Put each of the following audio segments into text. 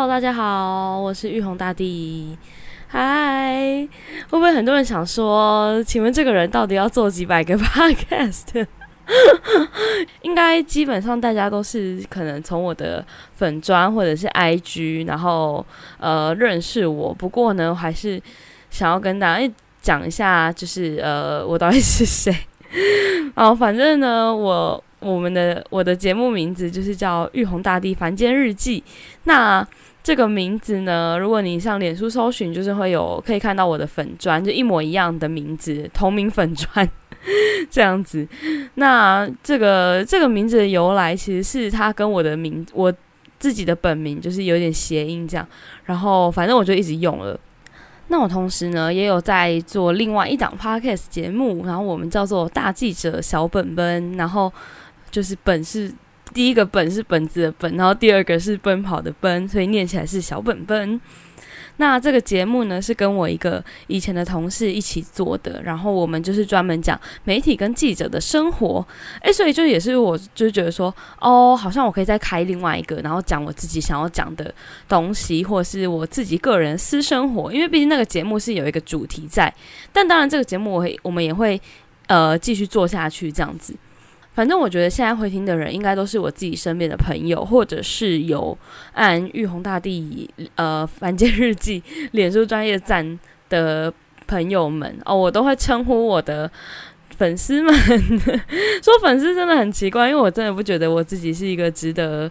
Hello，大家好，我是玉红大帝。嗨，会不会很多人想说，请问这个人到底要做几百个 Podcast？应该基本上大家都是可能从我的粉砖或者是 IG，然后呃认识我。不过呢，还是想要跟大家讲一下，就是呃我到底是谁。哦，反正呢，我我们的我的节目名字就是叫《玉红大帝凡间日记》。那这个名字呢，如果你上脸书搜寻，就是会有可以看到我的粉砖，就一模一样的名字，同名粉砖 这样子。那这个这个名字的由来，其实是他跟我的名，我自己的本名就是有点谐音这样。然后反正我就一直用了。那我同时呢，也有在做另外一档 podcast 节目，然后我们叫做大记者小本本，然后就是本是第一个本是本子的本，然后第二个是奔跑的奔，所以念起来是小本本。那这个节目呢，是跟我一个以前的同事一起做的，然后我们就是专门讲媒体跟记者的生活，诶，所以就也是我就觉得说，哦，好像我可以再开另外一个，然后讲我自己想要讲的东西，或者是我自己个人私生活，因为毕竟那个节目是有一个主题在，但当然这个节目我会我们也会呃继续做下去这样子。反正我觉得现在会听的人，应该都是我自己身边的朋友，或者是有按玉红大帝呃凡间日记脸书专业赞的朋友们 哦，我都会称呼我的粉丝们。说粉丝真的很奇怪，因为我真的不觉得我自己是一个值得。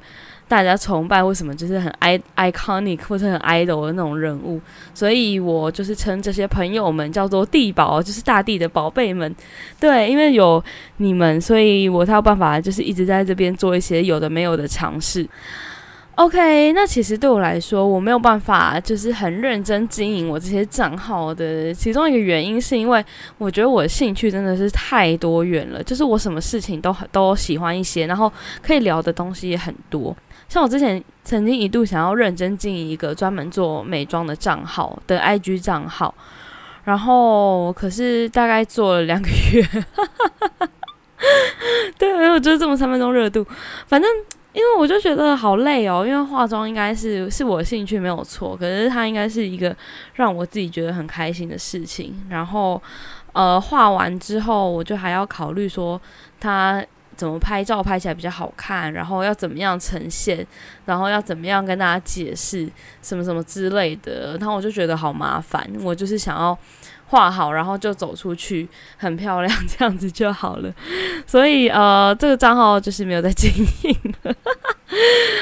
大家崇拜或什么，就是很 i iconic 或者很 idol 的那种人物，所以我就是称这些朋友们叫做地宝，就是大地的宝贝们。对，因为有你们，所以我才有办法，就是一直在这边做一些有的没有的尝试。OK，那其实对我来说，我没有办法就是很认真经营我这些账号的其中一个原因，是因为我觉得我的兴趣真的是太多元了，就是我什么事情都很都喜欢一些，然后可以聊的东西也很多。像我之前曾经一度想要认真经营一个专门做美妆的账号的 IG 账号，然后可是大概做了两个月，对，我就这么三分钟热度。反正因为我就觉得好累哦，因为化妆应该是是我兴趣没有错，可是它应该是一个让我自己觉得很开心的事情。然后呃，画完之后，我就还要考虑说它。怎么拍照拍起来比较好看？然后要怎么样呈现？然后要怎么样跟大家解释什么什么之类的？然后我就觉得好麻烦。我就是想要画好，然后就走出去，很漂亮，这样子就好了。所以呃，这个账号就是没有在经营。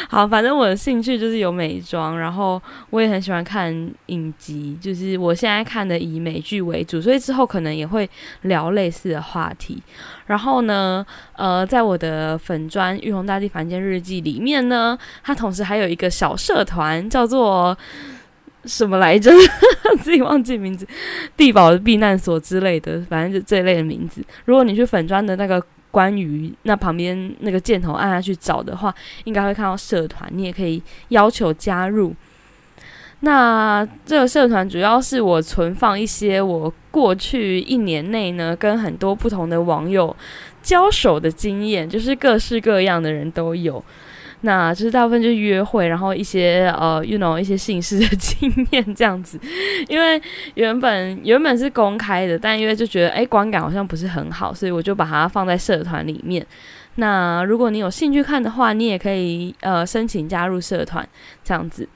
好，反正我的兴趣就是有美妆，然后我也很喜欢看影集，就是我现在看的以美剧为主，所以之后可能也会聊类似的话题。然后呢，呃，在我的粉砖玉红大地凡间日记里面呢，它同时还有一个小社团，叫做什么来着？自己忘记名字，地堡避难所之类的，反正就这一类的名字。如果你去粉砖的那个。关于那旁边那个箭头按下去找的话，应该会看到社团，你也可以要求加入。那这个社团主要是我存放一些我过去一年内呢跟很多不同的网友交手的经验，就是各式各样的人都有。那就是大部分就是约会，然后一些呃，you know 一些姓氏的 经验这样子。因为原本原本是公开的，但因为就觉得哎观感好像不是很好，所以我就把它放在社团里面。那如果你有兴趣看的话，你也可以呃申请加入社团这样子。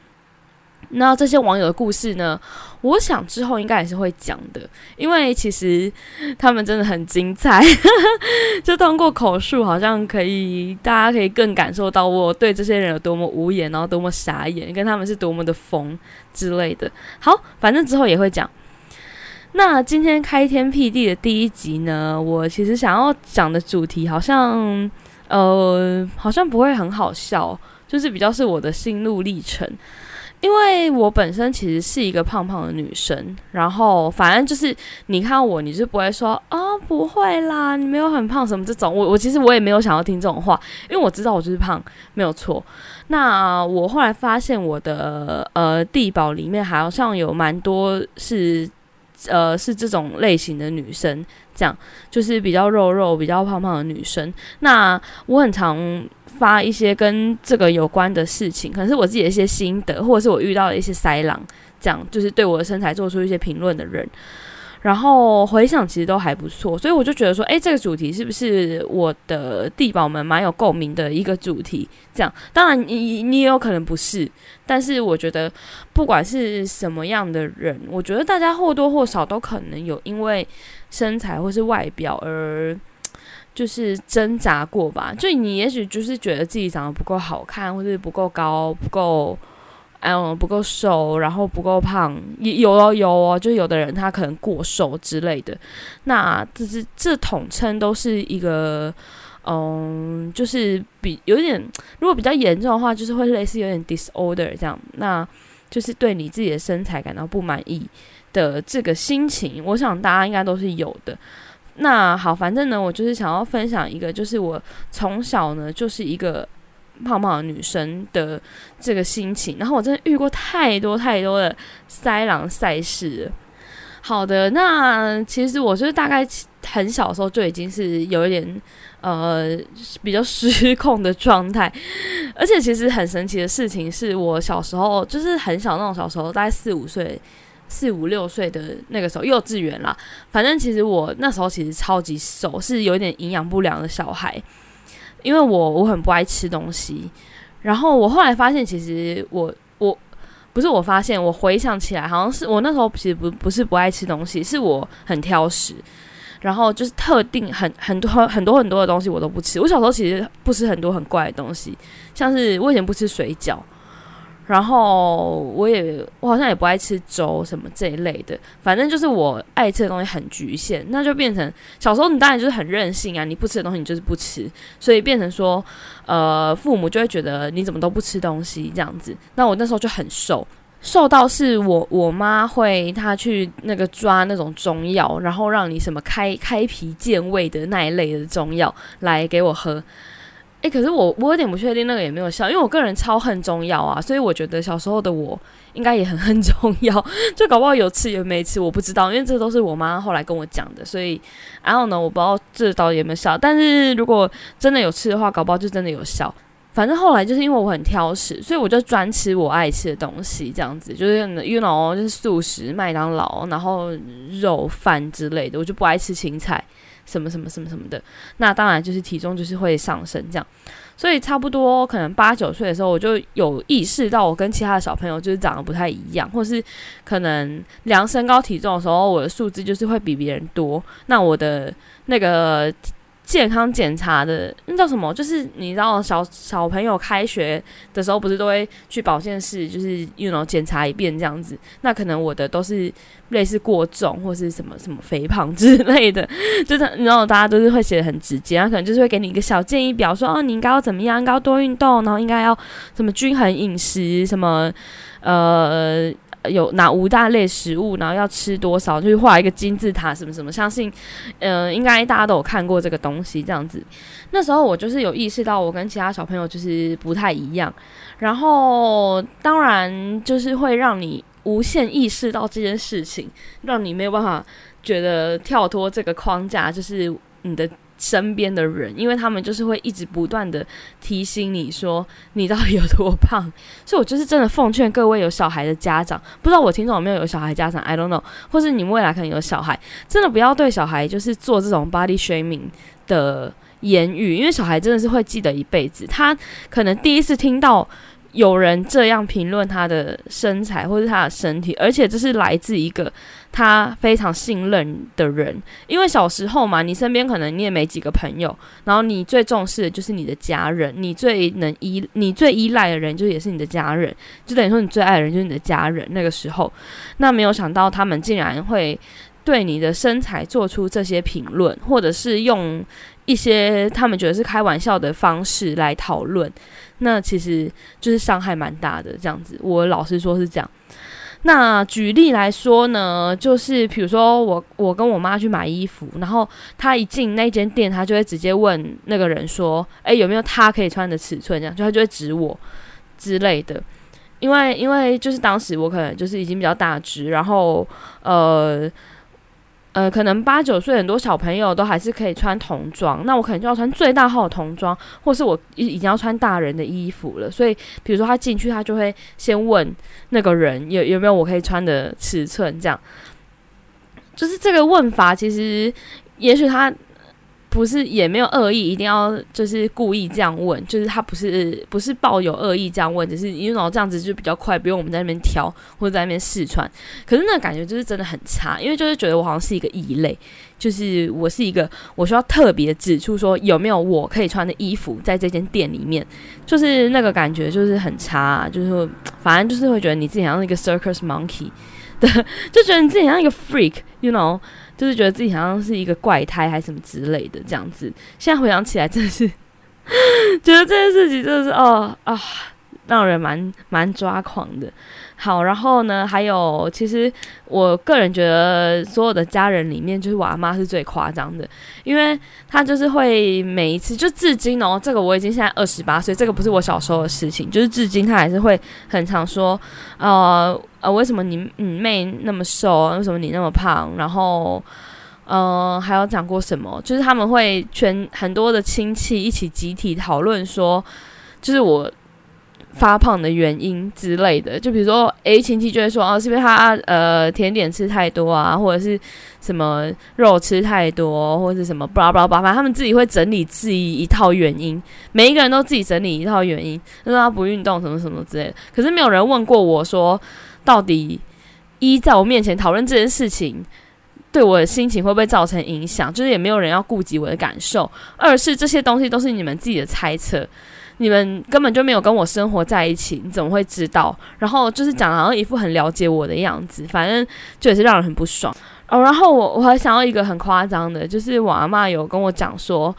那这些网友的故事呢？我想之后应该也是会讲的，因为其实他们真的很精彩，就通过口述，好像可以大家可以更感受到我对这些人有多么无言，然后多么傻眼，跟他们是多么的疯之类的。好，反正之后也会讲。那今天开天辟地的第一集呢，我其实想要讲的主题好像呃，好像不会很好笑，就是比较是我的心路历程。因为我本身其实是一个胖胖的女生，然后反正就是你看我，你就不会说啊不会啦，你没有很胖什么这种。我我其实我也没有想要听这种话，因为我知道我就是胖，没有错。那我后来发现我的呃地堡里面好像有蛮多是呃是这种类型的女生，这样就是比较肉肉、比较胖胖的女生。那我很常发一些跟这个有关的事情，可能是我自己的一些心得，或者是我遇到的一些塞狼，这样就是对我的身材做出一些评论的人。然后回想其实都还不错，所以我就觉得说，哎，这个主题是不是我的地宝们蛮有共鸣的一个主题？这样，当然你你也有可能不是，但是我觉得不管是什么样的人，我觉得大家或多或少都可能有因为身材或是外表而就是挣扎过吧。就你也许就是觉得自己长得不够好看，或是不够高，不够。嗯，不够瘦，然后不够胖，有哦有哦，就有的人他可能过瘦之类的，那这是这统称都是一个，嗯，就是比有点，如果比较严重的话，就是会类似有点 disorder 这样，那就是对你自己的身材感到不满意的这个心情，我想大家应该都是有的。那好，反正呢，我就是想要分享一个，就是我从小呢就是一个。胖胖的女生的这个心情，然后我真的遇过太多太多的塞狼赛事。好的，那其实我就是大概很小的时候就已经是有一点呃比较失控的状态，而且其实很神奇的事情是我小时候就是很小那种小时候，大概四五岁、四五六岁的那个时候，幼稚园啦。反正其实我那时候其实超级瘦，是有点营养不良的小孩。因为我我很不爱吃东西，然后我后来发现，其实我我不是我发现，我回想起来，好像是我那时候其实不不是不爱吃东西，是我很挑食，然后就是特定很 很多很多很多的东西我都不吃。我小时候其实不吃很多很怪的东西，像是我以前不吃水饺。然后我也我好像也不爱吃粥什么这一类的，反正就是我爱吃的东西很局限，那就变成小时候你当然就是很任性啊，你不吃的东西你就是不吃，所以变成说，呃，父母就会觉得你怎么都不吃东西这样子。那我那时候就很瘦，瘦到是我我妈会她去那个抓那种中药，然后让你什么开开脾健胃的那一类的中药来给我喝。诶，可是我我有点不确定那个有没有效，因为我个人超恨中药啊，所以我觉得小时候的我应该也很恨 中药，就搞不好有吃也没吃，我不知道，因为这都是我妈后来跟我讲的，所以然后呢，我不知道这到底有没有效，但是如果真的有吃的话，搞不好就真的有效。反正后来就是因为我很挑食，所以我就专吃我爱吃的东西，这样子就是 you know 就是素食、麦当劳，然后肉饭之类的，我就不爱吃青菜。什么什么什么什么的，那当然就是体重就是会上升这样，所以差不多可能八九岁的时候，我就有意识到我跟其他的小朋友就是长得不太一样，或是可能量身高体重的时候，我的数字就是会比别人多，那我的那个。健康检查的那叫什么？就是你知道小小朋友开学的时候，不是都会去保健室，就是用 know 检查一遍这样子。那可能我的都是类似过重或是什么什么肥胖之类的，就是然后大家都是会写的很直接，他可能就是会给你一个小建议表，说哦你应该要怎么样，应该要多运动，然后应该要什么均衡饮食，什么呃。有哪五大类食物，然后要吃多少，就是画一个金字塔什么什么。相信，呃，应该大家都有看过这个东西，这样子。那时候我就是有意识到，我跟其他小朋友就是不太一样。然后，当然就是会让你无限意识到这件事情，让你没有办法觉得跳脱这个框架，就是你的。身边的人，因为他们就是会一直不断的提醒你说你到底有多胖，所以我就是真的奉劝各位有小孩的家长，不知道我听众有没有有小孩家长，I don't know，或是你未来可能有小孩，真的不要对小孩就是做这种 body shaming 的言语，因为小孩真的是会记得一辈子，他可能第一次听到。有人这样评论他的身材或者他的身体，而且这是来自一个他非常信任的人。因为小时候嘛，你身边可能你也没几个朋友，然后你最重视的就是你的家人，你最能依你最依赖的人就也是你的家人，就等于说你最爱的人就是你的家人。那个时候，那没有想到他们竟然会对你的身材做出这些评论，或者是用一些他们觉得是开玩笑的方式来讨论。那其实就是伤害蛮大的，这样子。我老实说是这样。那举例来说呢，就是比如说我我跟我妈去买衣服，然后她一进那间店，她就会直接问那个人说：“诶，有没有她可以穿的尺寸？”这样，就她就会指我之类的。因为因为就是当时我可能就是已经比较大只，然后呃呃，可能八九岁很多小朋友都还是可以穿童装，那我可能就要穿最大号的童装，或是我已已经要穿大人的衣服了。所以比如说他进去，他就会先问那个人有有没有我可以穿的尺寸，这样。就是这个问法，其实也许他。不是也没有恶意，一定要就是故意这样问，就是他不是不是抱有恶意这样问，只是因为这样子就比较快，不用我们在那边挑或者在那边试穿。可是那感觉就是真的很差，因为就是觉得我好像是一个异类，就是我是一个我需要特别指出说有没有我可以穿的衣服在这间店里面，就是那个感觉就是很差，就是反正就是会觉得你自己像一个 circus monkey 的，就觉得你自己像一个 freak，you know。就是觉得自己好像是一个怪胎还是什么之类的这样子，现在回想起来真的是觉得这件事情真的是哦啊，让人蛮蛮抓狂的。好，然后呢，还有其实我个人觉得所有的家人里面，就是我阿妈是最夸张的，因为她就是会每一次就至今哦，这个我已经现在二十八岁，这个不是我小时候的事情，就是至今她还是会很常说，呃呃，为什么你你妹那么瘦，为什么你那么胖？然后呃，还有讲过什么？就是他们会全很多的亲戚一起集体讨论说，就是我。发胖的原因之类的，就比如说诶亲戚就会说，哦，是不是他呃甜点吃太多啊，或者是什么肉吃太多，或者是什么巴拉巴拉巴拉，他们自己会整理自己一套原因，每一个人都自己整理一套原因，说他不运动什么什么之类的。可是没有人问过我说，到底一在我面前讨论这件事情，对我的心情会不会造成影响？就是也没有人要顾及我的感受。二是这些东西都是你们自己的猜测。你们根本就没有跟我生活在一起，你怎么会知道？然后就是讲好像一副很了解我的样子，反正就也是让人很不爽哦。然后我我还想要一个很夸张的，就是我阿妈有跟我讲说，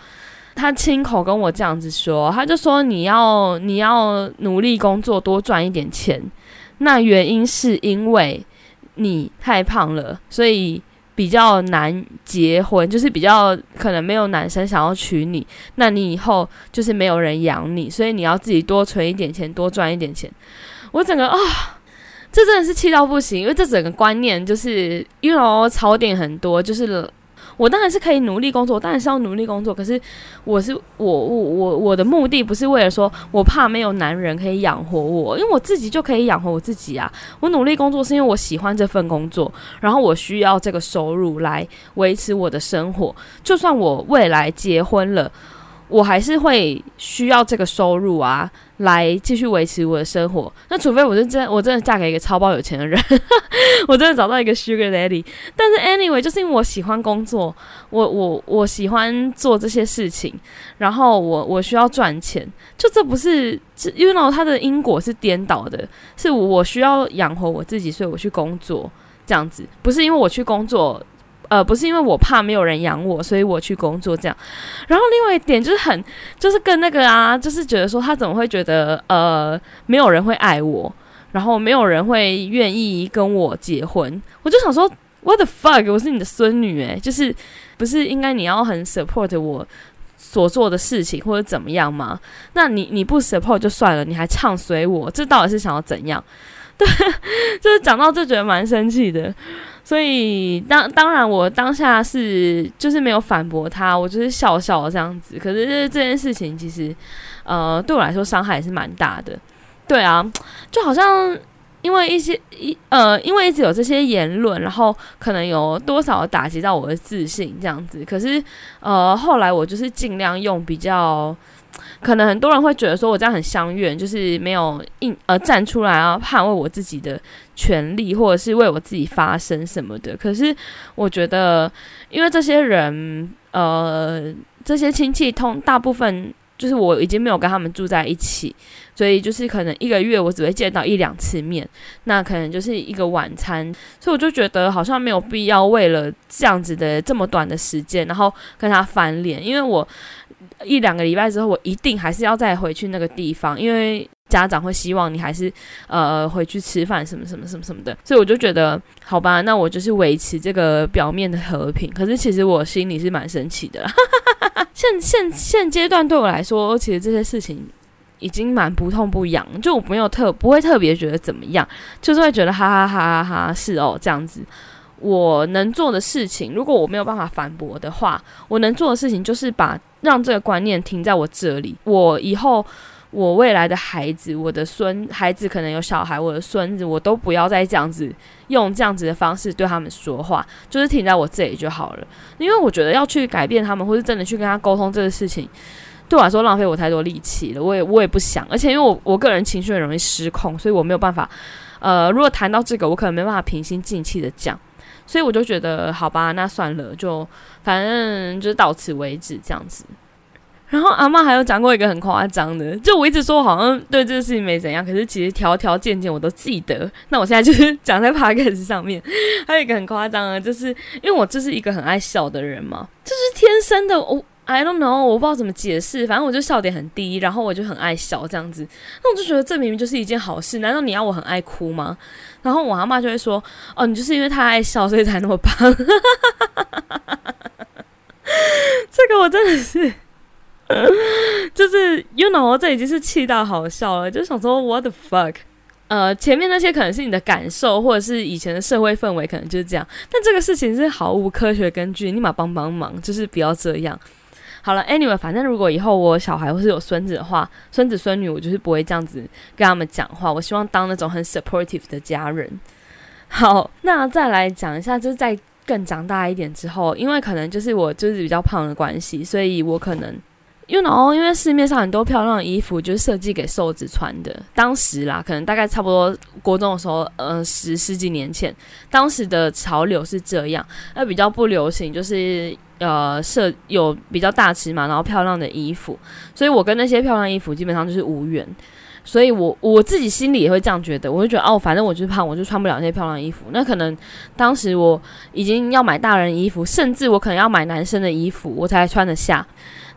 她亲口跟我这样子说，她就说你要你要努力工作，多赚一点钱。那原因是因为你太胖了，所以。比较难结婚，就是比较可能没有男生想要娶你，那你以后就是没有人养你，所以你要自己多存一点钱，多赚一点钱。我整个啊，这真的是气到不行，因为这整个观念就是因为槽点很多，就是。我当然是可以努力工作，当然是要努力工作。可是我是我我我我的目的不是为了说我怕没有男人可以养活我，因为我自己就可以养活我自己啊。我努力工作是因为我喜欢这份工作，然后我需要这个收入来维持我的生活。就算我未来结婚了。我还是会需要这个收入啊，来继续维持我的生活。那除非我是真，我真的嫁给一个超包有钱的人，我真的找到一个 sugar daddy。但是 anyway，就是因为我喜欢工作，我我我喜欢做这些事情，然后我我需要赚钱。就这不是，这因为呢，它的因果是颠倒的，是我需要养活我自己，所以我去工作这样子，不是因为我去工作。呃，不是因为我怕没有人养我，所以我去工作这样。然后另外一点就是很，就是跟那个啊，就是觉得说他怎么会觉得呃，没有人会爱我，然后没有人会愿意跟我结婚。我就想说，what the fuck，我是你的孙女诶，就是不是应该你要很 support 我所做的事情或者怎么样吗？那你你不 support 就算了，你还唱随我，这到底是想要怎样？对，就是讲到就觉得蛮生气的。所以当当然，我当下是就是没有反驳他，我就是笑笑这样子。可是这件事情其实，呃，对我来说伤害也是蛮大的。对啊，就好像因为一些一呃，因为一直有这些言论，然后可能有多少打击到我的自信这样子。可是呃，后来我就是尽量用比较。可能很多人会觉得说我这样很相怨，就是没有硬呃站出来啊捍卫我自己的权利，或者是为我自己发声什么的。可是我觉得，因为这些人呃这些亲戚通大部分就是我已经没有跟他们住在一起，所以就是可能一个月我只会见到一两次面，那可能就是一个晚餐，所以我就觉得好像没有必要为了这样子的这么短的时间，然后跟他翻脸，因为我。一两个礼拜之后，我一定还是要再回去那个地方，因为家长会希望你还是呃回去吃饭什么什么什么什么的，所以我就觉得好吧，那我就是维持这个表面的和平。可是其实我心里是蛮生气的。现现现阶段对我来说，其实这些事情已经蛮不痛不痒，就我没有特不会特别觉得怎么样，就是会觉得哈哈哈哈哈是哦这样子。我能做的事情，如果我没有办法反驳的话，我能做的事情就是把让这个观念停在我这里。我以后我未来的孩子，我的孙孩子可能有小孩，我的孙子，我都不要再这样子用这样子的方式对他们说话，就是停在我这里就好了。因为我觉得要去改变他们，或是真的去跟他沟通这个事情，对我来说浪费我太多力气了。我也我也不想，而且因为我我个人情绪很容易失控，所以我没有办法。呃，如果谈到这个，我可能没办法平心静气的讲。所以我就觉得，好吧，那算了，就反正就是到此为止这样子。然后阿妈还有讲过一个很夸张的，就我一直说好像对这个事情没怎样，可是其实条条件件我都记得。那我现在就是讲在 p o d c s 上面，还有一个很夸张的，就是因为我就是一个很爱笑的人嘛，就是天生的我。I don't know，我不知道怎么解释，反正我就笑点很低，然后我就很爱笑这样子，那我就觉得这明明就是一件好事，难道你要我很爱哭吗？然后我阿妈就会说，哦，你就是因为太爱笑，所以才那么胖。这个我真的是，就是 you know，这已经是气到好笑了，就想说 what the fuck。呃，前面那些可能是你的感受，或者是以前的社会氛围，可能就是这样，但这个事情是毫无科学根据，立马帮帮忙，就是不要这样。好了，Anyway，反正如果以后我小孩或是有孙子的话，孙子孙女，我就是不会这样子跟他们讲话。我希望当那种很 supportive 的家人。好，那再来讲一下，就是在更长大一点之后，因为可能就是我就是比较胖的关系，所以我可能。因为哦，因为市面上很多漂亮的衣服就是设计给瘦子穿的。当时啦，可能大概差不多国中的时候，呃，十十几年前，当时的潮流是这样。那比较不流行就是呃，设有比较大尺码然后漂亮的衣服。所以我跟那些漂亮衣服基本上就是无缘。所以我我自己心里也会这样觉得，我会觉得哦，反正我就是胖，我就穿不了那些漂亮衣服。那可能当时我已经要买大人衣服，甚至我可能要买男生的衣服，我才穿得下。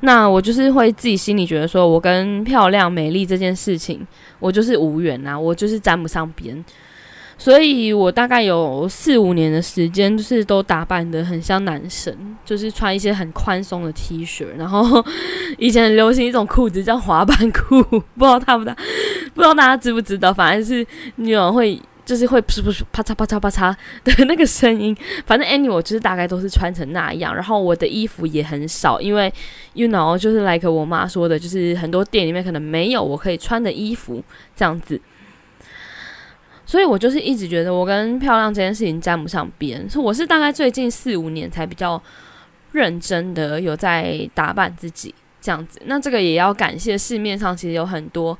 那我就是会自己心里觉得说，我跟漂亮美丽这件事情，我就是无缘呐，我就是沾不上边。所以我大概有四五年的时间，就是都打扮的很像男生，就是穿一些很宽松的 T 恤，然后以前很流行一种裤子叫滑板裤，不知道他不大，不知道大家知不知道，反正是女人会。就是会噗噗噗啪嚓啪嚓啪嚓的那个声音，反正 anyway 我就是大概都是穿成那样，然后我的衣服也很少，因为 you know 就是 like 我妈说的，就是很多店里面可能没有我可以穿的衣服这样子，所以我就是一直觉得我跟漂亮这件事情沾不上边，所以我是大概最近四五年才比较认真的有在打扮自己这样子，那这个也要感谢市面上其实有很多。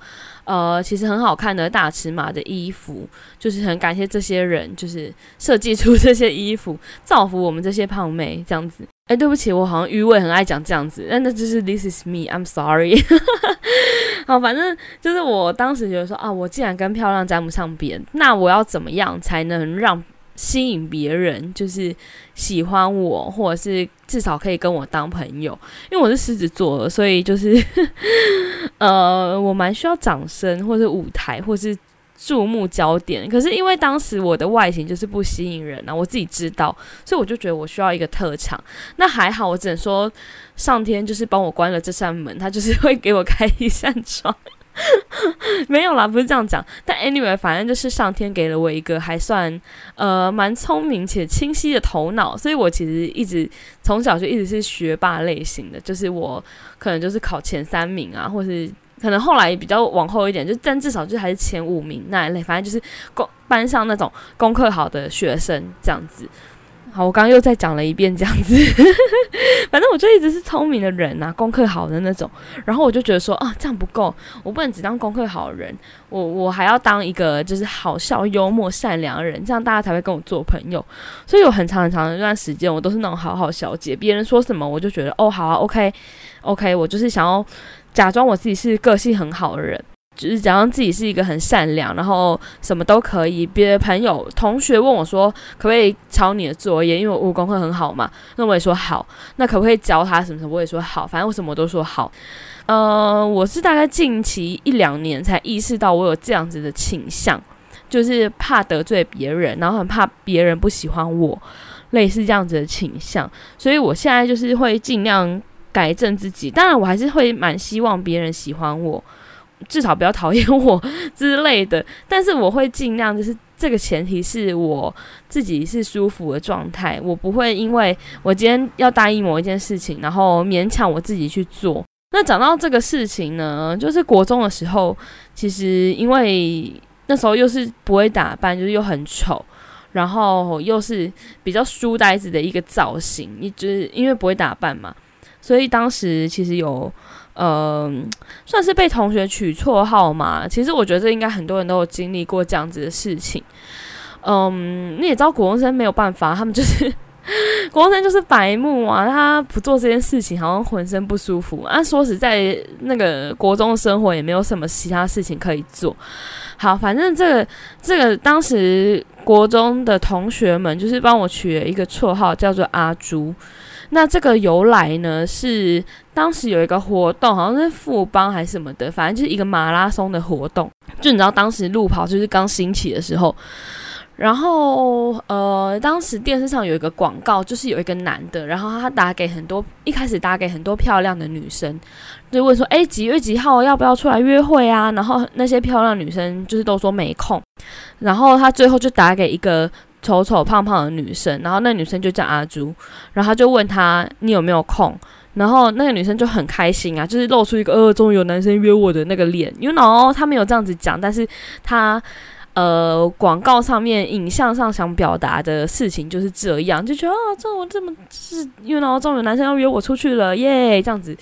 呃，其实很好看的大尺码的衣服，就是很感谢这些人，就是设计出这些衣服，造福我们这些胖妹这样子。哎，对不起，我好像余味很爱讲这样子，但那就是 This is me，I'm sorry。好，反正就是我当时觉得说啊，我既然跟漂亮沾不上边，那我要怎么样才能让？吸引别人就是喜欢我，或者是至少可以跟我当朋友。因为我是狮子座，所以就是 呃，我蛮需要掌声，或是舞台，或是注目焦点。可是因为当时我的外形就是不吸引人啊，我自己知道，所以我就觉得我需要一个特长。那还好，我只能说上天就是帮我关了这扇门，他就是会给我开一扇窗。没有啦，不是这样讲。但 anyway，反正就是上天给了我一个还算呃蛮聪明且清晰的头脑，所以我其实一直从小就一直是学霸类型的，就是我可能就是考前三名啊，或是可能后来比较往后一点，就但至少就还是前五名那一类，反正就是功班上那种功课好的学生这样子。好，我刚刚又再讲了一遍这样子，反正我就一直是聪明的人呐，功课好的那种。然后我就觉得说啊，这样不够，我不能只当功课好的人，我我还要当一个就是好笑、幽默、善良的人，这样大家才会跟我做朋友。所以有很长很长的一段时间，我都是那种好好小姐，别人说什么我就觉得哦好啊，OK，OK，我就是想要假装我自己是个性很好的人。就是假装自己是一个很善良，然后什么都可以。别的朋友、同学问我说，可不可以抄你的作业？因为我武功课很好嘛，那我也说好。那可不可以教他什么什么？我也说好。反正我什么都说好。呃，我是大概近期一两年才意识到我有这样子的倾向，就是怕得罪别人，然后很怕别人不喜欢我，类似这样子的倾向。所以我现在就是会尽量改正自己。当然，我还是会蛮希望别人喜欢我。至少不要讨厌我之类的。但是我会尽量，就是这个前提是我自己是舒服的状态，我不会因为我今天要答应某一件事情，然后勉强我自己去做。那讲到这个事情呢，就是国中的时候，其实因为那时候又是不会打扮，就是又很丑，然后又是比较书呆子的一个造型，一直因为不会打扮嘛，所以当时其实有，嗯，算是被同学取绰号嘛。其实我觉得这应该很多人都有经历过这样子的事情。嗯，你也知道，国中生没有办法，他们就是。国中生就是白目啊，他不做这件事情，好像浑身不舒服啊。说实在，那个国中生活也没有什么其他事情可以做。好，反正这个这个当时国中的同学们就是帮我取了一个绰号，叫做阿朱。那这个由来呢，是当时有一个活动，好像是富邦还是什么的，反正就是一个马拉松的活动。就你知道，当时路跑就是刚兴起的时候。然后，呃，当时电视上有一个广告，就是有一个男的，然后他打给很多，一开始打给很多漂亮的女生，就问说，哎，几月几号要不要出来约会啊？然后那些漂亮女生就是都说没空，然后他最后就打给一个丑丑胖胖的女生，然后那女生就叫阿朱，然后他就问他你有没有空，然后那个女生就很开心啊，就是露出一个呃，终于有男生约我的那个脸，you know，他没有这样子讲，但是他。呃，广告上面、影像上想表达的事情就是这样，就觉得啊，这我这么是，因为然后终于有男生要约我出去了，耶，这样子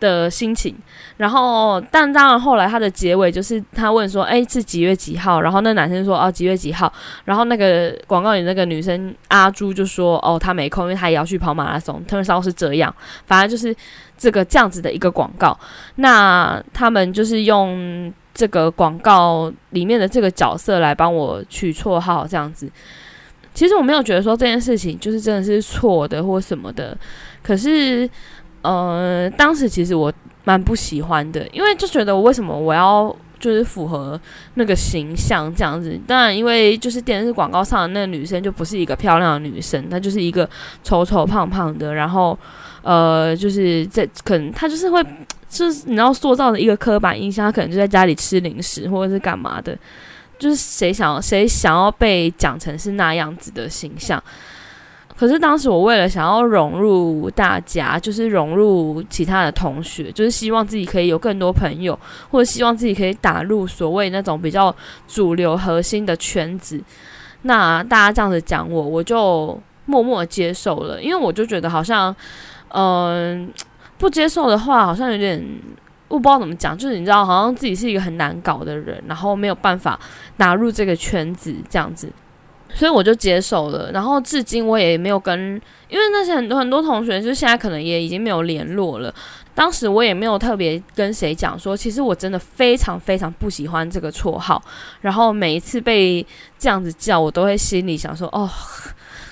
的心情。然后，但当然后来他的结尾就是他问说，哎，是几月几号？然后那男生说，哦，几月几号？然后那个广告里那个女生阿朱就说，哦，她没空，因为她也要去跑马拉松。他们说是这样，反正就是这个这样子的一个广告。那他们就是用。这个广告里面的这个角色来帮我取绰号，这样子，其实我没有觉得说这件事情就是真的是错的或什么的，可是，呃，当时其实我蛮不喜欢的，因为就觉得我为什么我要就是符合那个形象这样子？当然，因为就是电视广告上的那个女生就不是一个漂亮的女生，她就是一个丑丑胖胖的，然后，呃，就是在可能她就是会。就是你要塑造的一个刻板印象，她可能就在家里吃零食或者是干嘛的，就是谁想谁想要被讲成是那样子的形象。可是当时我为了想要融入大家，就是融入其他的同学，就是希望自己可以有更多朋友，或者希望自己可以打入所谓那种比较主流核心的圈子。那大家这样子讲我，我就默默接受了，因为我就觉得好像，嗯。不接受的话，好像有点我不知道怎么讲，就是你知道，好像自己是一个很难搞的人，然后没有办法纳入这个圈子这样子，所以我就接受了。然后至今我也没有跟，因为那些很多很多同学，就现在可能也已经没有联络了。当时我也没有特别跟谁讲说，其实我真的非常非常不喜欢这个绰号。然后每一次被这样子叫，我都会心里想说，哦。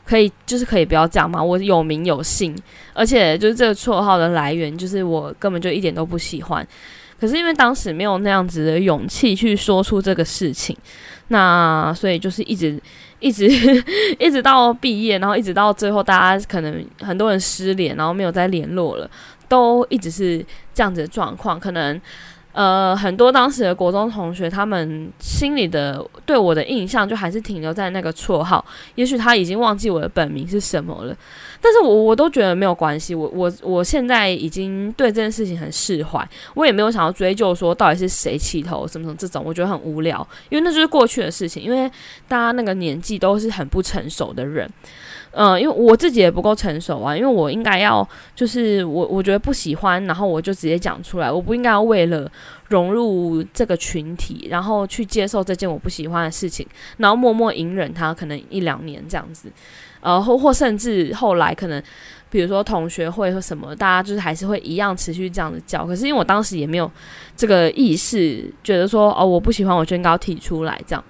可以，就是可以不要这样嘛。我有名有姓，而且就是这个绰号的来源，就是我根本就一点都不喜欢。可是因为当时没有那样子的勇气去说出这个事情，那所以就是一直一直 一直到毕业，然后一直到最后，大家可能很多人失联，然后没有再联络了，都一直是这样子的状况，可能。呃，很多当时的国中同学，他们心里的对我的印象就还是停留在那个绰号，也许他已经忘记我的本名是什么了，但是我我都觉得没有关系，我我我现在已经对这件事情很释怀，我也没有想要追究说到底是谁起头什么什么这种，我觉得很无聊，因为那就是过去的事情，因为大家那个年纪都是很不成熟的人。嗯，因为我自己也不够成熟啊，因为我应该要就是我我觉得不喜欢，然后我就直接讲出来，我不应该要为了融入这个群体，然后去接受这件我不喜欢的事情，然后默默隐忍它可能一两年这样子，呃或或甚至后来可能比如说同学会或什么，大家就是还是会一样持续这样子叫，可是因为我当时也没有这个意识，觉得说哦我不喜欢，我就应该要提出来这样。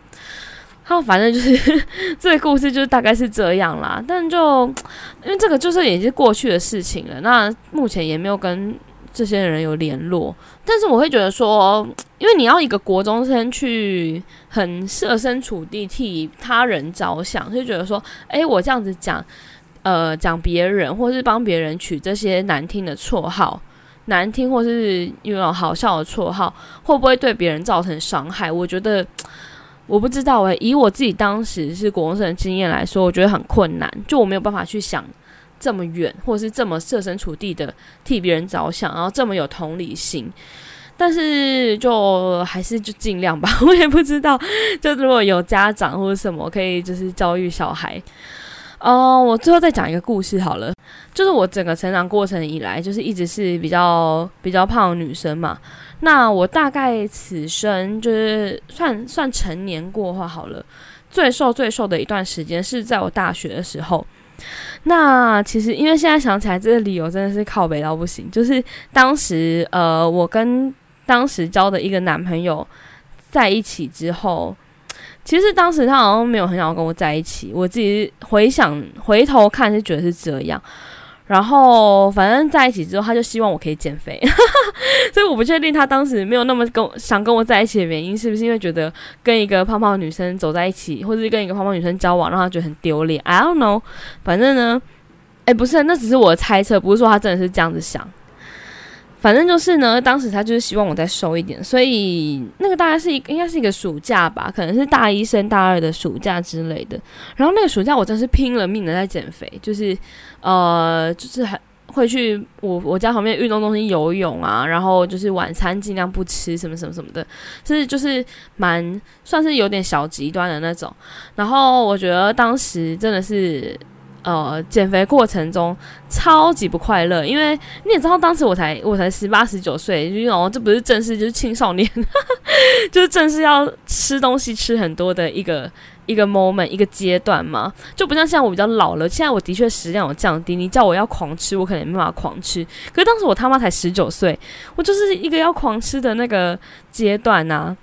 好，反正就是 这个故事，就大概是这样啦。但就 因为这个就是已经过去的事情了，那目前也没有跟这些人有联络。但是我会觉得说，因为你要一个国中生去很设身处地替他人着想，就觉得说，诶，我这样子讲，呃，讲别人或是帮别人取这些难听的绰号，难听或是有种好笑的绰号，会不会对别人造成伤害？我觉得我不知道诶，以我自己当时是国中生的经验来说，我觉得很困难，就我没有办法去想这么远，或者是这么设身处地的替别人着想，然后这么有同理心。但是就还是就尽量吧，我也不知道，就如果有家长或者什么可以就是教育小孩。哦，我最后再讲一个故事好了，就是我整个成长过程以来，就是一直是比较比较胖的女生嘛。那我大概此生就是算算成年过话好了，最瘦最瘦的一段时间是在我大学的时候。那其实因为现在想起来，这个理由真的是靠北到不行。就是当时呃，我跟当时交的一个男朋友在一起之后。其实当时他好像没有很想要跟我在一起，我自己回想回头看是觉得是这样。然后反正在一起之后，他就希望我可以减肥，所以我不确定他当时没有那么跟想跟我在一起的原因，是不是因为觉得跟一个胖胖女生走在一起，或是跟一个胖胖女生交往，让他觉得很丢脸？I don't know。反正呢，哎，不是，那只是我的猜测，不是说他真的是这样子想。反正就是呢，当时他就是希望我再瘦一点，所以那个大概是一应该是一个暑假吧，可能是大一升大二的暑假之类的。然后那个暑假我真是拼了命的在减肥，就是呃，就是还会去我我家旁边运动中心游泳啊，然后就是晚餐尽量不吃什么什么什么的，是就是蛮算是有点小极端的那种。然后我觉得当时真的是。呃，减肥过程中超级不快乐，因为你也知道，当时我才我才十八十九岁，就哦，这不是正式就是青少年，就是正式要吃东西吃很多的一个一个 moment 一个阶段嘛，就不像现在我比较老了，现在我的确食量有降低，你叫我要狂吃，我可能也没办法狂吃，可是当时我他妈才十九岁，我就是一个要狂吃的那个阶段呐。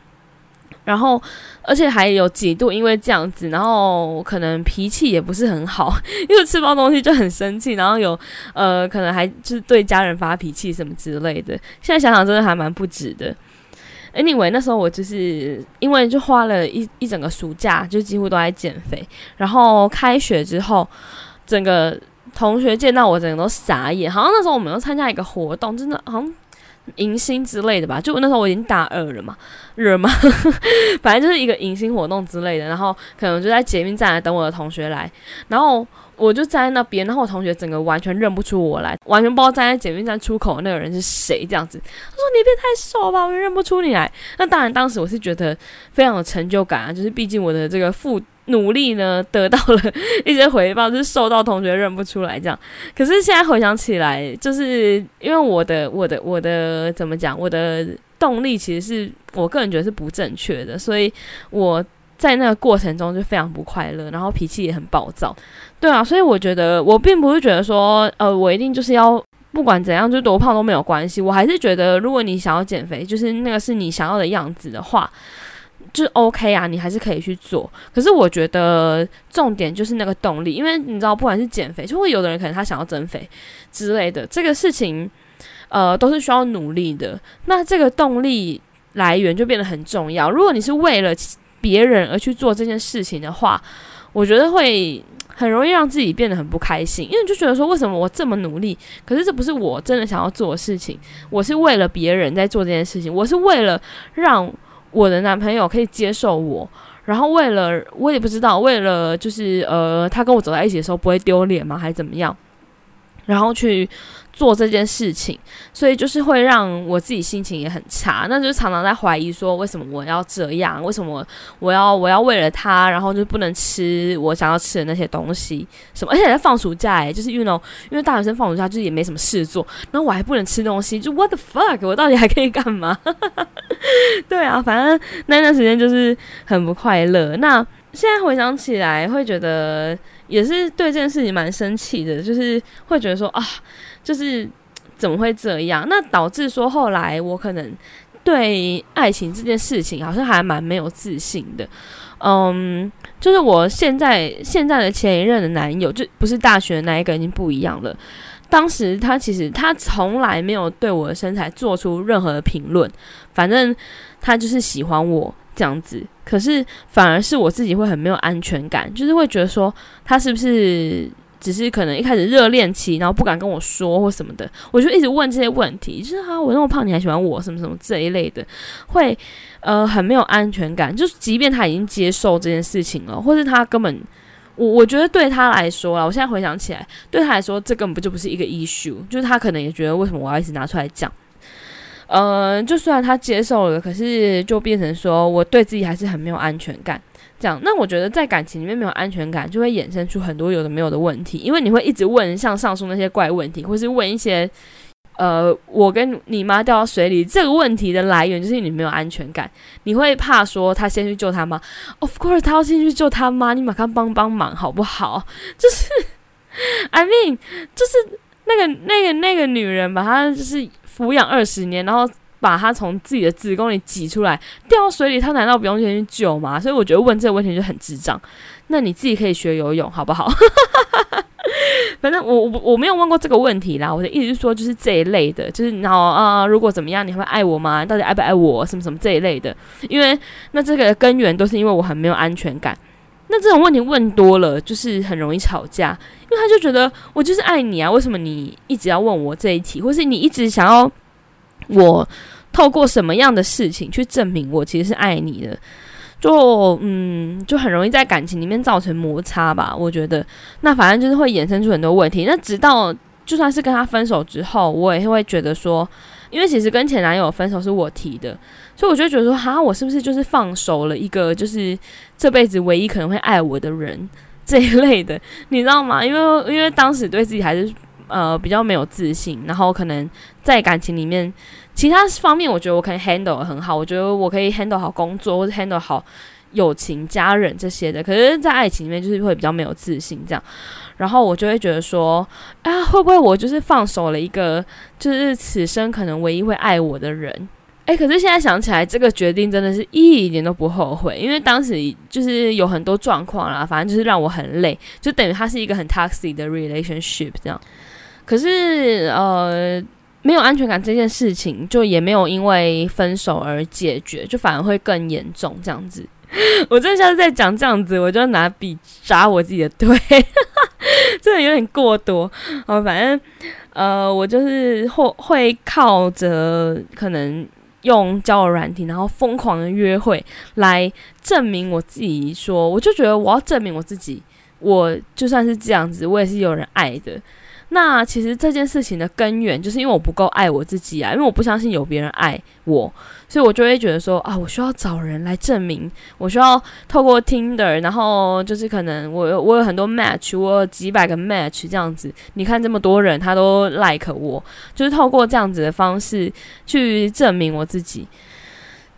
然后，而且还有几度因为这样子，然后可能脾气也不是很好，因为吃包东西就很生气，然后有呃，可能还就是对家人发脾气什么之类的。现在想想，真的还蛮不值的。Anyway，那时候我就是因为就花了一一整个暑假，就几乎都在减肥。然后开学之后，整个同学见到我，整个都傻眼。好像那时候我们要参加一个活动，真的好像。迎新之类的吧，就那时候我已经大二了嘛，热嘛，反正就是一个迎新活动之类的，然后可能就在捷运站等我的同学来，然后我就站在那边，然后我同学整个完全认不出我来，完全不知道站在捷运站出口那个人是谁，这样子，他说你别太瘦吧，我认不出你来。那当然，当时我是觉得非常有成就感啊，就是毕竟我的这个副。努力呢，得到了一些回报，就是受到同学认不出来这样。可是现在回想起来，就是因为我的、我的、我的怎么讲？我的动力其实是我个人觉得是不正确的，所以我在那个过程中就非常不快乐，然后脾气也很暴躁。对啊，所以我觉得我并不是觉得说，呃，我一定就是要不管怎样就多胖都没有关系。我还是觉得，如果你想要减肥，就是那个是你想要的样子的话。就 OK 啊，你还是可以去做。可是我觉得重点就是那个动力，因为你知道，不管是减肥，就会有的人可能他想要增肥之类的，这个事情，呃，都是需要努力的。那这个动力来源就变得很重要。如果你是为了别人而去做这件事情的话，我觉得会很容易让自己变得很不开心，因为就觉得说，为什么我这么努力，可是这不是我真的想要做的事情，我是为了别人在做这件事情，我是为了让。我的男朋友可以接受我，然后为了我也不知道，为了就是呃，他跟我走在一起的时候不会丢脸吗？还是怎么样？然后去做这件事情，所以就是会让我自己心情也很差。那就常常在怀疑说，为什么我要这样？为什么我要我要为了他，然后就不能吃我想要吃的那些东西？什么？而且在放暑假，诶，就是因为因为大学生放暑假就是也没什么事做，然后我还不能吃东西，就 what the fuck？我到底还可以干嘛？对啊，反正那段时间就是很不快乐。那现在回想起来，会觉得。也是对这件事情蛮生气的，就是会觉得说啊，就是怎么会这样？那导致说后来我可能对爱情这件事情好像还蛮没有自信的。嗯，就是我现在现在的前一任的男友，就不是大学那一个，已经不一样了。当时他其实他从来没有对我的身材做出任何评论，反正他就是喜欢我。这样子，可是反而是我自己会很没有安全感，就是会觉得说他是不是只是可能一开始热恋期，然后不敢跟我说或什么的，我就一直问这些问题，就是啊，我那么胖，你还喜欢我什么什么这一类的，会呃很没有安全感。就是即便他已经接受这件事情了，或是他根本，我我觉得对他来说啊，我现在回想起来，对他来说这根本不就不是一个 issue，就是他可能也觉得为什么我要一直拿出来讲。呃，就虽然他接受了，可是就变成说我对自己还是很没有安全感。这样，那我觉得在感情里面没有安全感，就会衍生出很多有的没有的问题。因为你会一直问像上述那些怪问题，或是问一些呃，我跟你妈掉到水里这个问题的来源，就是你没有安全感。你会怕说他先去救他妈？Of course，他要先去救他妈，你马上帮帮忙好不好？就是，I mean，就是那个那个那个女人把她就是。抚养二十年，然后把他从自己的子宫里挤出来，掉到水里，他难道不用先去救吗？所以我觉得问这个问题就很智障。那你自己可以学游泳，好不好？反正我我我没有问过这个问题啦。我的意思是说，就是这一类的，就是然后啊，如果怎么样，你会爱我吗？到底爱不爱我？什么什么这一类的？因为那这个根源都是因为我很没有安全感。那这种问题问多了，就是很容易吵架，因为他就觉得我就是爱你啊，为什么你一直要问我这一题，或是你一直想要我透过什么样的事情去证明我其实是爱你的？就嗯，就很容易在感情里面造成摩擦吧。我觉得，那反正就是会衍生出很多问题。那直到就算是跟他分手之后，我也会觉得说。因为其实跟前男友分手是我提的，所以我就觉得说，哈，我是不是就是放手了一个就是这辈子唯一可能会爱我的人这一类的，你知道吗？因为因为当时对自己还是呃比较没有自信，然后可能在感情里面其他方面，我觉得我可以 handle 很好，我觉得我可以 handle 好工作或者 handle 好友情、家人这些的，可是，在爱情里面就是会比较没有自信这样。然后我就会觉得说，啊，会不会我就是放手了一个，就是此生可能唯一会爱我的人？诶，可是现在想起来，这个决定真的是一点都不后悔，因为当时就是有很多状况啦，反正就是让我很累，就等于它是一个很 toxic 的 relationship 这样。可是呃，没有安全感这件事情，就也没有因为分手而解决，就反而会更严重这样子。我真的像是在讲这样子，我就拿笔扎我自己的腿，真的有点过多。哦，反正呃，我就是会会靠着可能用交友软体，然后疯狂的约会来证明我自己。说，我就觉得我要证明我自己，我就算是这样子，我也是有人爱的。那其实这件事情的根源，就是因为我不够爱我自己啊，因为我不相信有别人爱我，所以我就会觉得说啊，我需要找人来证明，我需要透过 Tinder，然后就是可能我有我有很多 match，我有几百个 match 这样子，你看这么多人他都 like 我，就是透过这样子的方式去证明我自己。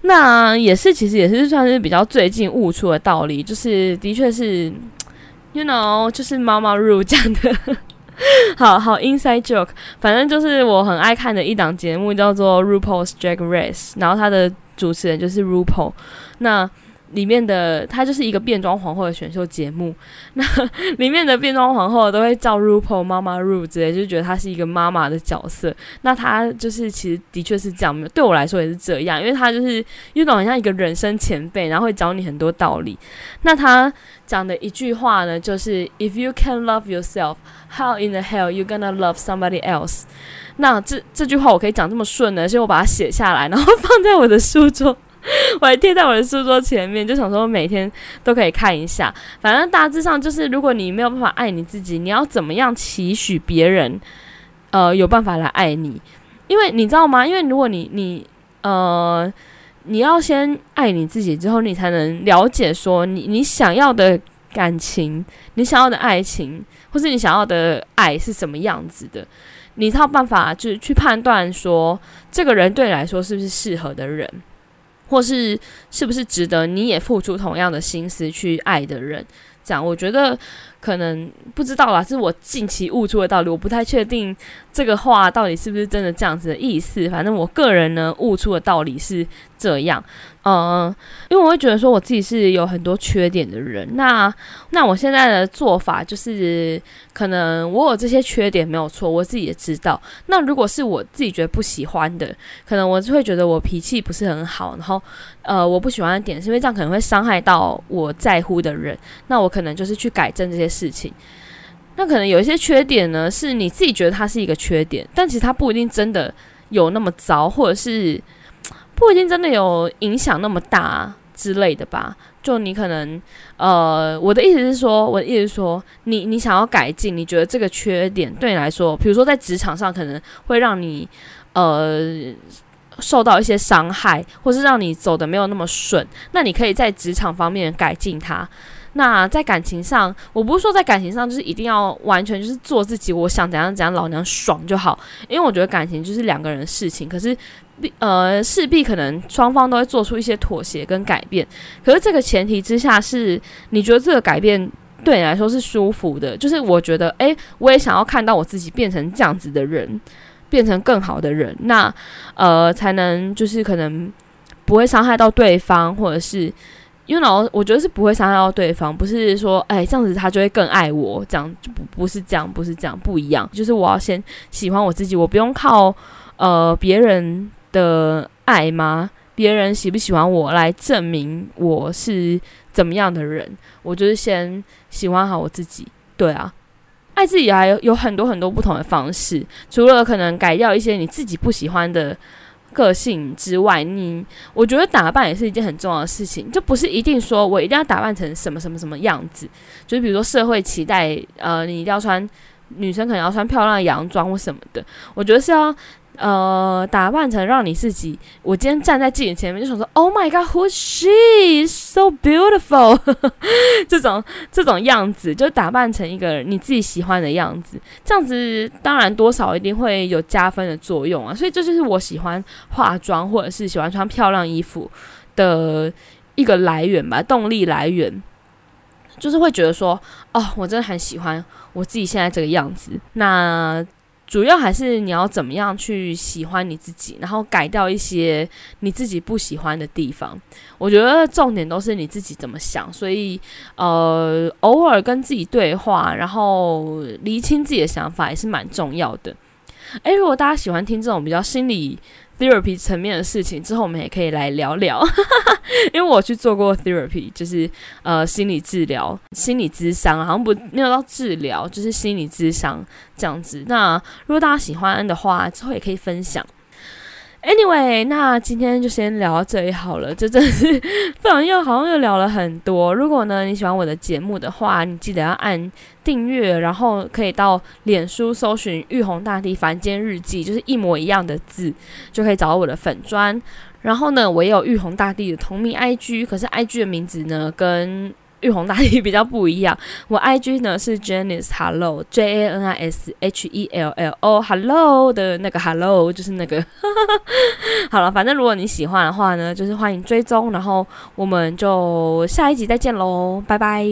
那也是，其实也是算是比较最近悟出的道理，就是的确是，you know，就是妈妈入讲的。好好，inside joke，反正就是我很爱看的一档节目，叫做 RuPaul's Drag Race，然后它的主持人就是 RuPaul，那。里面的她就是一个变装皇后的选秀节目，那里面的变装皇后都会叫 RuPaul 妈妈 Ru 之类，就觉得她是一个妈妈的角色。那她就是其实的确是这样，对我来说也是这样，因为她就是有种很像一个人生前辈，然后会教你很多道理。那她讲的一句话呢，就是 If you can love yourself, how in the hell you gonna love somebody else？那这这句话我可以讲这么顺呢，所以我把它写下来，然后放在我的书桌。我还贴在我的书桌前面，就想说每天都可以看一下。反正大致上就是，如果你没有办法爱你自己，你要怎么样期许别人，呃，有办法来爱你？因为你知道吗？因为如果你你呃，你要先爱你自己之后，你才能了解说你你想要的感情，你想要的爱情，或是你想要的爱是什么样子的，你才有办法就是去判断说这个人对你来说是不是适合的人。或是是不是值得你也付出同样的心思去爱的人？这样我觉得可能不知道啦，是我近期悟出的道理，我不太确定这个话到底是不是真的这样子的意思。反正我个人呢悟出的道理是这样。嗯，因为我会觉得说我自己是有很多缺点的人，那那我现在的做法就是，可能我有这些缺点没有错，我自己也知道。那如果是我自己觉得不喜欢的，可能我就会觉得我脾气不是很好，然后呃我不喜欢的点是因为这样可能会伤害到我在乎的人，那我可能就是去改正这些事情。那可能有一些缺点呢，是你自己觉得它是一个缺点，但其实它不一定真的有那么糟，或者是 不一定真的有影响那么大之类的吧。就你可能，呃，我的意思是说，我的意思是说，你你想要改进，你觉得这个缺点对你来说，比如说在职场上可能会让你，呃，受到一些伤害，或是让你走的没有那么顺，那你可以在职场方面改进它。那在感情上，我不是说在感情上就是一定要完全就是做自己，我想怎样怎样，老娘爽就好，因为我觉得感情就是两个人的事情，可是。呃势必可能双方都会做出一些妥协跟改变，可是这个前提之下是你觉得这个改变对你来说是舒服的，就是我觉得诶，我也想要看到我自己变成这样子的人，变成更好的人，那呃才能就是可能不会伤害到对方，或者是因为老我觉得是不会伤害到对方，不是说诶这样子他就会更爱我，这样就不不是这样，不是这样不一样，就是我要先喜欢我自己，我不用靠呃别人。的爱吗？别人喜不喜欢我来证明我是怎么样的人？我就是先喜欢好我自己。对啊，爱自己还有有很多很多不同的方式，除了可能改掉一些你自己不喜欢的个性之外，你我觉得打扮也是一件很重要的事情。就不是一定说我一定要打扮成什么什么什么样子，就是比如说社会期待，呃，你一定要穿女生可能要穿漂亮的洋装或什么的。我觉得是要。呃，打扮成让你自己，我今天站在镜子前面就想说，Oh my God，Who's she? So beautiful，这种这种样子，就打扮成一个你自己喜欢的样子，这样子当然多少一定会有加分的作用啊。所以这就是我喜欢化妆或者是喜欢穿漂亮衣服的一个来源吧，动力来源，就是会觉得说，哦，我真的很喜欢我自己现在这个样子。那。主要还是你要怎么样去喜欢你自己，然后改掉一些你自己不喜欢的地方。我觉得重点都是你自己怎么想，所以呃，偶尔跟自己对话，然后厘清自己的想法也是蛮重要的。诶，如果大家喜欢听这种比较心理。Therapy 层面的事情之后，我们也可以来聊聊，因为我去做过 therapy，就是呃心理治疗、心理咨商，好像不没有到治疗，就是心理咨商这样子。那如果大家喜欢的话，之后也可以分享。Anyway，那今天就先聊到这里好了。这真是不然又好像又聊了很多。如果呢你喜欢我的节目的话，你记得要按订阅，然后可以到脸书搜寻“玉红大帝凡间日记”，就是一模一样的字，就可以找到我的粉砖。然后呢，我也有玉红大帝的同名 IG，可是 IG 的名字呢跟玉红大帝比较不一样，我 I G 呢是 Janice Hello J A N I S H E L L O Hello 的那个 Hello 就是那个，好了，反正如果你喜欢的话呢，就是欢迎追踪，然后我们就下一集再见喽，拜拜。